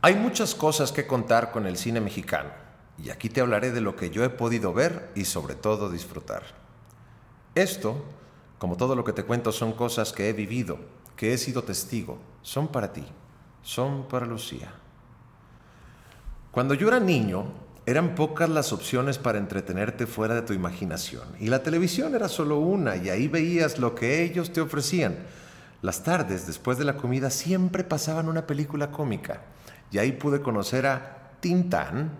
Hay muchas cosas que contar con el cine mexicano, y aquí te hablaré de lo que yo he podido ver y sobre todo disfrutar. Esto, como todo lo que te cuento, son cosas que he vivido, que he sido testigo, son para ti, son para Lucía. Cuando yo era niño, eran pocas las opciones para entretenerte fuera de tu imaginación, y la televisión era solo una, y ahí veías lo que ellos te ofrecían. Las tardes, después de la comida, siempre pasaban una película cómica y ahí pude conocer a Tintán,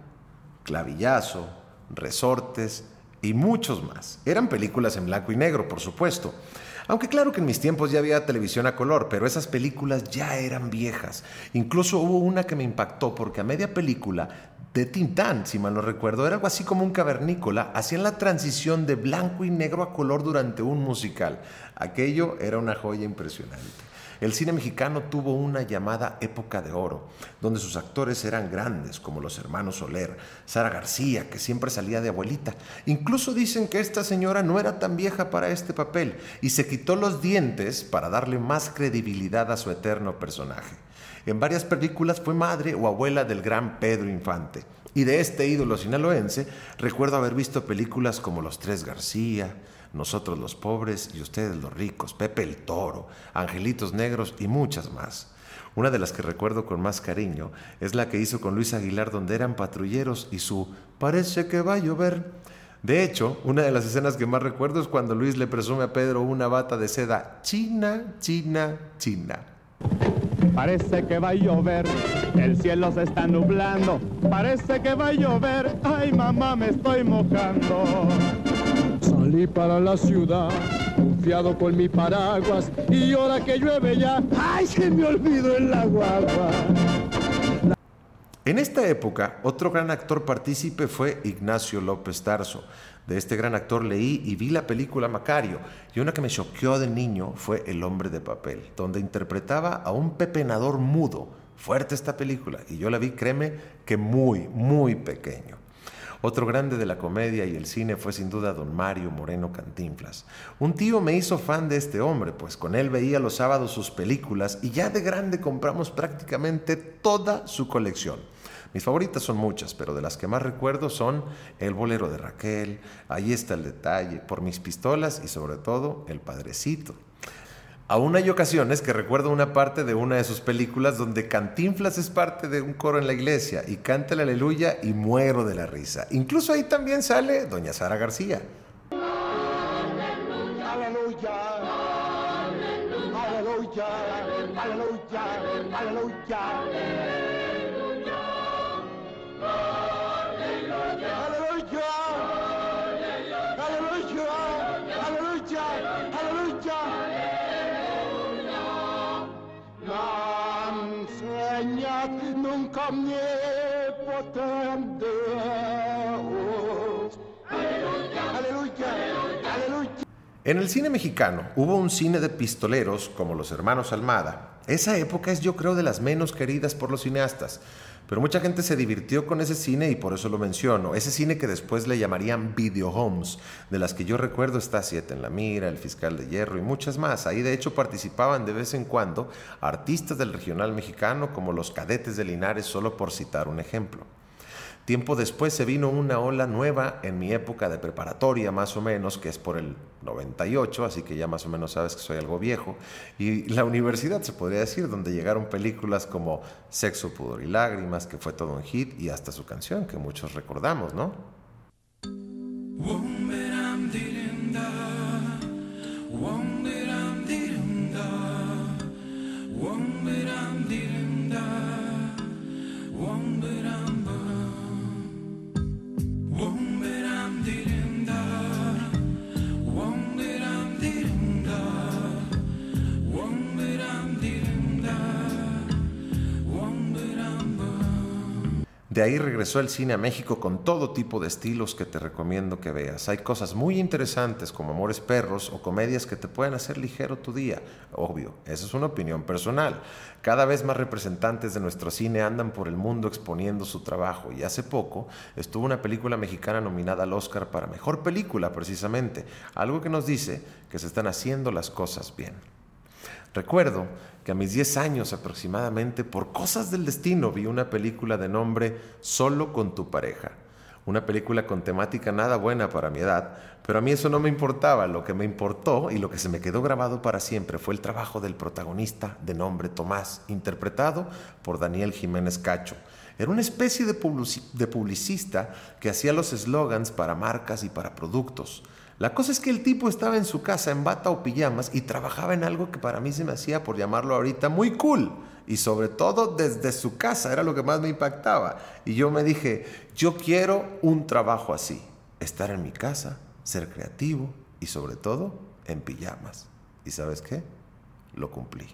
Clavillazo, Resortes y muchos más. Eran películas en blanco y negro, por supuesto. Aunque claro que en mis tiempos ya había televisión a color, pero esas películas ya eran viejas. Incluso hubo una que me impactó porque a media película de Tintán, si mal no recuerdo, era algo así como un cavernícola, hacían la transición de blanco y negro a color durante un musical. Aquello era una joya impresionante. El cine mexicano tuvo una llamada época de oro, donde sus actores eran grandes, como los hermanos Soler, Sara García, que siempre salía de abuelita. Incluso dicen que esta señora no era tan vieja para este papel y se quitó los dientes para darle más credibilidad a su eterno personaje. En varias películas fue madre o abuela del gran Pedro Infante. Y de este ídolo sinaloense recuerdo haber visto películas como Los Tres García, nosotros los pobres y ustedes los ricos, Pepe el Toro, Angelitos Negros y muchas más. Una de las que recuerdo con más cariño es la que hizo con Luis Aguilar donde eran patrulleros y su Parece que va a llover. De hecho, una de las escenas que más recuerdo es cuando Luis le presume a Pedro una bata de seda china, china, china. Parece que va a llover, el cielo se está nublando. Parece que va a llover, ay mamá me estoy mojando. Salí para la ciudad, confiado con mi paraguas, y ahora que llueve ya, ¡ay, se me olvidó el agua! En esta época, otro gran actor partícipe fue Ignacio López Tarso. De este gran actor leí y vi la película Macario, y una que me choqueó de niño fue El hombre de papel, donde interpretaba a un pepenador mudo. Fuerte esta película, y yo la vi, créeme, que muy, muy pequeño. Otro grande de la comedia y el cine fue sin duda don Mario Moreno Cantinflas. Un tío me hizo fan de este hombre, pues con él veía los sábados sus películas y ya de grande compramos prácticamente toda su colección. Mis favoritas son muchas, pero de las que más recuerdo son El bolero de Raquel, Ahí está el detalle, Por mis pistolas y sobre todo El Padrecito. Aún hay ocasiones que recuerdo una parte de una de sus películas donde Cantinflas es parte de un coro en la iglesia y canta el aleluya y muero de la risa. Incluso ahí también sale doña Sara García. Aleluya, aleluya, aleluya, aleluya. En el cine mexicano hubo un cine de pistoleros como los hermanos Almada. Esa época es yo creo de las menos queridas por los cineastas. Pero mucha gente se divirtió con ese cine y por eso lo menciono. Ese cine que después le llamarían video homes, de las que yo recuerdo está Siete en la Mira, El Fiscal de Hierro y muchas más. Ahí de hecho participaban de vez en cuando artistas del regional mexicano como los cadetes de Linares, solo por citar un ejemplo. Tiempo después se vino una ola nueva en mi época de preparatoria, más o menos, que es por el 98, así que ya más o menos sabes que soy algo viejo. Y la universidad, se podría decir, donde llegaron películas como Sexo, Pudor y Lágrimas, que fue todo un hit, y hasta su canción, que muchos recordamos, ¿no? De ahí regresó el cine a México con todo tipo de estilos que te recomiendo que veas. Hay cosas muy interesantes como Amores Perros o comedias que te pueden hacer ligero tu día. Obvio, esa es una opinión personal. Cada vez más representantes de nuestro cine andan por el mundo exponiendo su trabajo y hace poco estuvo una película mexicana nominada al Oscar para Mejor Película precisamente, algo que nos dice que se están haciendo las cosas bien. Recuerdo que a mis 10 años aproximadamente, por cosas del destino, vi una película de nombre Solo con tu pareja. Una película con temática nada buena para mi edad, pero a mí eso no me importaba. Lo que me importó y lo que se me quedó grabado para siempre fue el trabajo del protagonista de nombre Tomás, interpretado por Daniel Jiménez Cacho. Era una especie de, publicista que hacía los eslogans para marcas y para productos. La cosa es que el tipo estaba en su casa en bata o pijamas y trabajaba en algo que para mí se me hacía, por llamarlo ahorita, muy cool. Y sobre todo desde su casa, era lo que más me impactaba. Y yo me dije, yo quiero un trabajo así. Estar en mi casa, ser creativo y sobre todo en pijamas. ¿Y sabes qué? Lo cumplí.